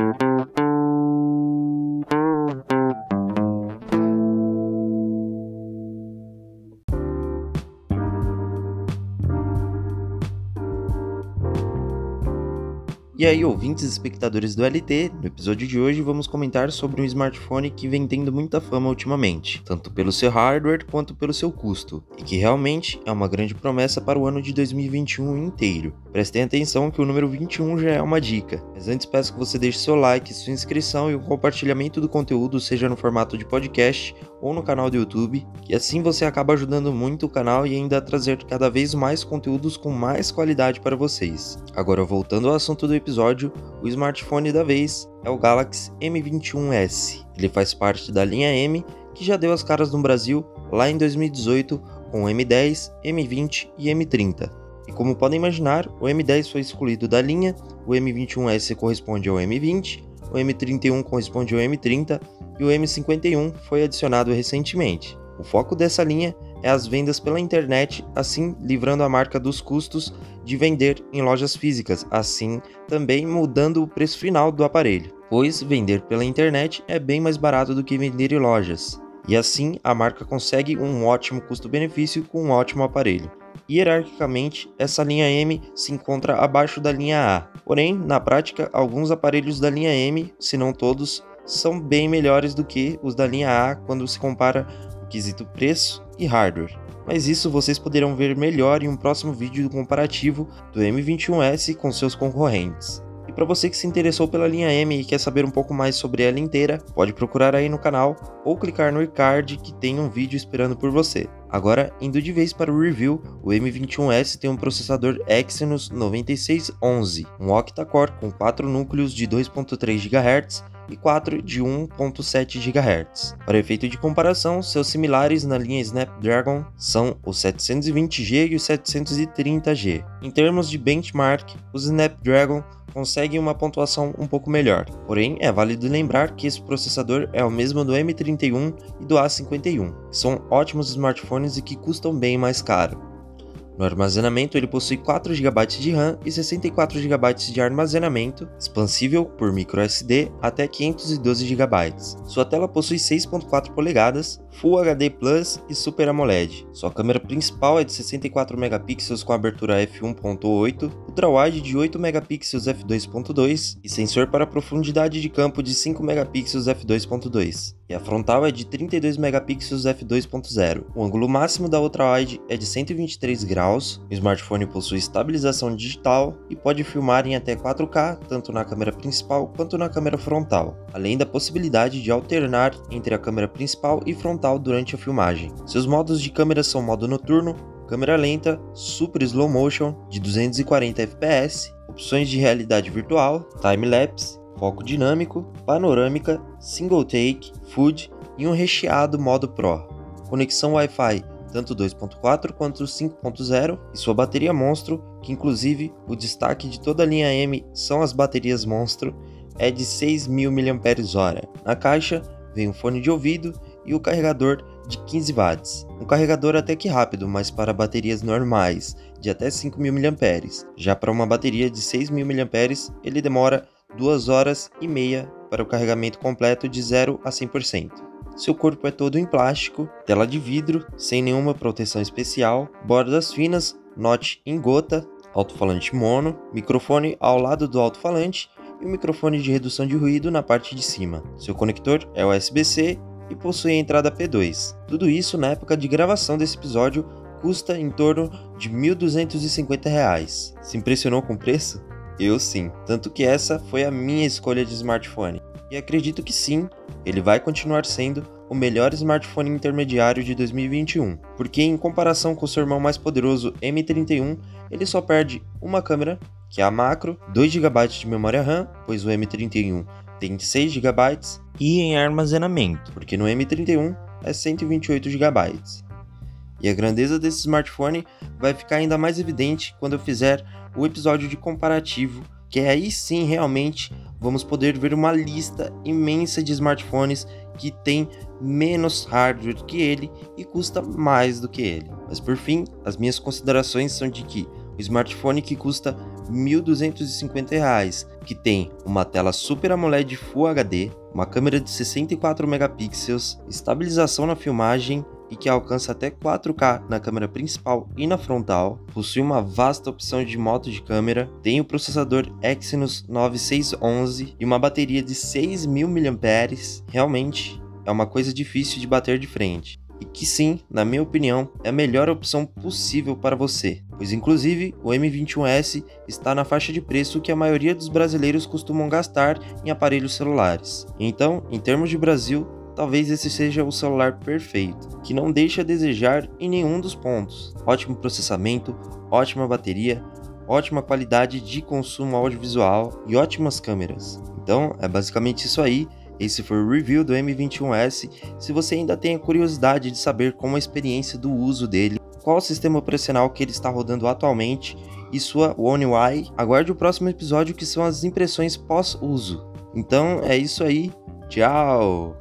Thank you. E aí, ouvintes e espectadores do LT, no episódio de hoje vamos comentar sobre um smartphone que vem tendo muita fama ultimamente, tanto pelo seu hardware quanto pelo seu custo, e que realmente é uma grande promessa para o ano de 2021 inteiro. Prestem atenção que o número 21 já é uma dica, mas antes peço que você deixe seu like, sua inscrição e o compartilhamento do conteúdo, seja no formato de podcast ou no canal do YouTube, que assim você acaba ajudando muito o canal e ainda a trazer cada vez mais conteúdos com mais qualidade para vocês. Agora voltando ao assunto do episódio, o smartphone da vez é o Galaxy M21s. Ele faz parte da linha M, que já deu as caras no Brasil lá em 2018 com o M10, M20 e M30. E como podem imaginar, o M10 foi excluído da linha, o M21s corresponde ao M20, o M31 corresponde ao M30 e o M51 foi adicionado recentemente. O foco dessa linha é as vendas pela internet, assim livrando a marca dos custos de vender em lojas físicas, assim também mudando o preço final do aparelho, pois vender pela internet é bem mais barato do que vender em lojas. E assim a marca consegue um ótimo custo-benefício com um ótimo aparelho. Hierarquicamente, essa linha M se encontra abaixo da linha A, porém, na prática, alguns aparelhos da linha M, se não todos, são bem melhores do que os da linha A quando se compara quesito preço e hardware. Mas isso vocês poderão ver melhor em um próximo vídeo do comparativo do M21S com seus concorrentes. E para você que se interessou pela linha M e quer saber um pouco mais sobre ela inteira, pode procurar aí no canal ou clicar no card que tem um vídeo esperando por você. Agora, indo de vez para o review, o M21S tem um processador Exynos 9611, um octa-core com 4 núcleos de 2.3 GHz e 4 de 1.7 GHz. Para efeito de comparação, seus similares na linha Snapdragon são o 720G e o 730G. Em termos de benchmark, o Snapdragon consegue uma pontuação um pouco melhor. Porém, é válido lembrar que esse processador é o mesmo do M31 e do A51, que são ótimos smartphones e que custam bem mais caro. No armazenamento, ele possui 4 GB de RAM e 64 GB de armazenamento, expansível por microSD até 512 GB. Sua tela possui 6.4 polegadas, Full HD Plus e Super AMOLED. Sua câmera principal é de 64 megapixels com abertura f1.8, ultrawide de 8 megapixels f2.2 e sensor para profundidade de campo de 5 megapixels f2.2. E a frontal é de 32 megapixels f2.0. O ângulo máximo da ultrawide é de 123 graus. O smartphone possui estabilização digital e pode filmar em até 4K tanto na câmera principal quanto na câmera frontal, além da possibilidade de alternar entre a câmera principal e frontal durante a filmagem. Seus modos de câmera são modo noturno, câmera lenta, super slow motion de 240 fps, opções de realidade virtual, time-lapse, foco dinâmico, panorâmica, single take, food e um recheado modo Pro. Conexão Wi-Fi tanto 2.4 quanto 5.0 e sua bateria monstro, que inclusive o destaque de toda a linha M são as baterias monstro, é de 6.000 mAh. Na caixa vem um fone de ouvido e o carregador de 15 watts. Um carregador até que rápido, mas para baterias normais, de até 5.000 mAh. Já para uma bateria de 6.000 mAh, ele demora 2 horas e meia para o carregamento completo de 0 a 100%. Seu corpo é todo em plástico, tela de vidro, sem nenhuma proteção especial, bordas finas, note em gota, alto-falante mono, microfone ao lado do alto-falante e um microfone de redução de ruído na parte de cima. Seu conector é USB-C e possui a entrada P2. Tudo isso na época de gravação desse episódio custa em torno de R$ 1.250. Se impressionou com o preço? Eu sim, tanto que essa foi a minha escolha de smartphone. E acredito que sim, ele vai continuar sendo o melhor smartphone intermediário de 2021, porque em comparação com seu irmão mais poderoso M31, ele só perde uma câmera, que é a macro, 2 GB de memória RAM, pois o M31 tem 6 GB e em armazenamento, porque no M31 é 128 GB. E a grandeza desse smartphone vai ficar ainda mais evidente quando eu fizer o episódio de comparativo, que aí sim realmente vamos poder ver uma lista imensa de smartphones que tem menos hardware que ele e custa mais do que ele. Mas por fim, as minhas considerações são de que o smartphone que custa R$ 1.250, que tem uma tela Super AMOLED Full HD, uma câmera de 64 megapixels, estabilização na filmagem e que alcança até 4K na câmera principal e na frontal, possui uma vasta opção de modo de câmera, tem o processador Exynos 9611 e uma bateria de 6.000 mAh, realmente é uma coisa difícil de bater de frente. E que sim, na minha opinião, é a melhor opção possível para você, pois inclusive o M21S está na faixa de preço que a maioria dos brasileiros costumam gastar em aparelhos celulares. Então, em termos de Brasil, talvez esse seja o celular perfeito, que não deixa a desejar em nenhum dos pontos. Ótimo processamento, ótima bateria, ótima qualidade de consumo audiovisual e ótimas câmeras. Então, é basicamente isso aí. Esse foi o review do M21S. Se você ainda tem a curiosidade de saber como a experiência do uso dele, qual o sistema operacional que ele está rodando atualmente e sua One UI, aguarde o próximo episódio que são as impressões pós-uso. Então é isso aí. Tchau!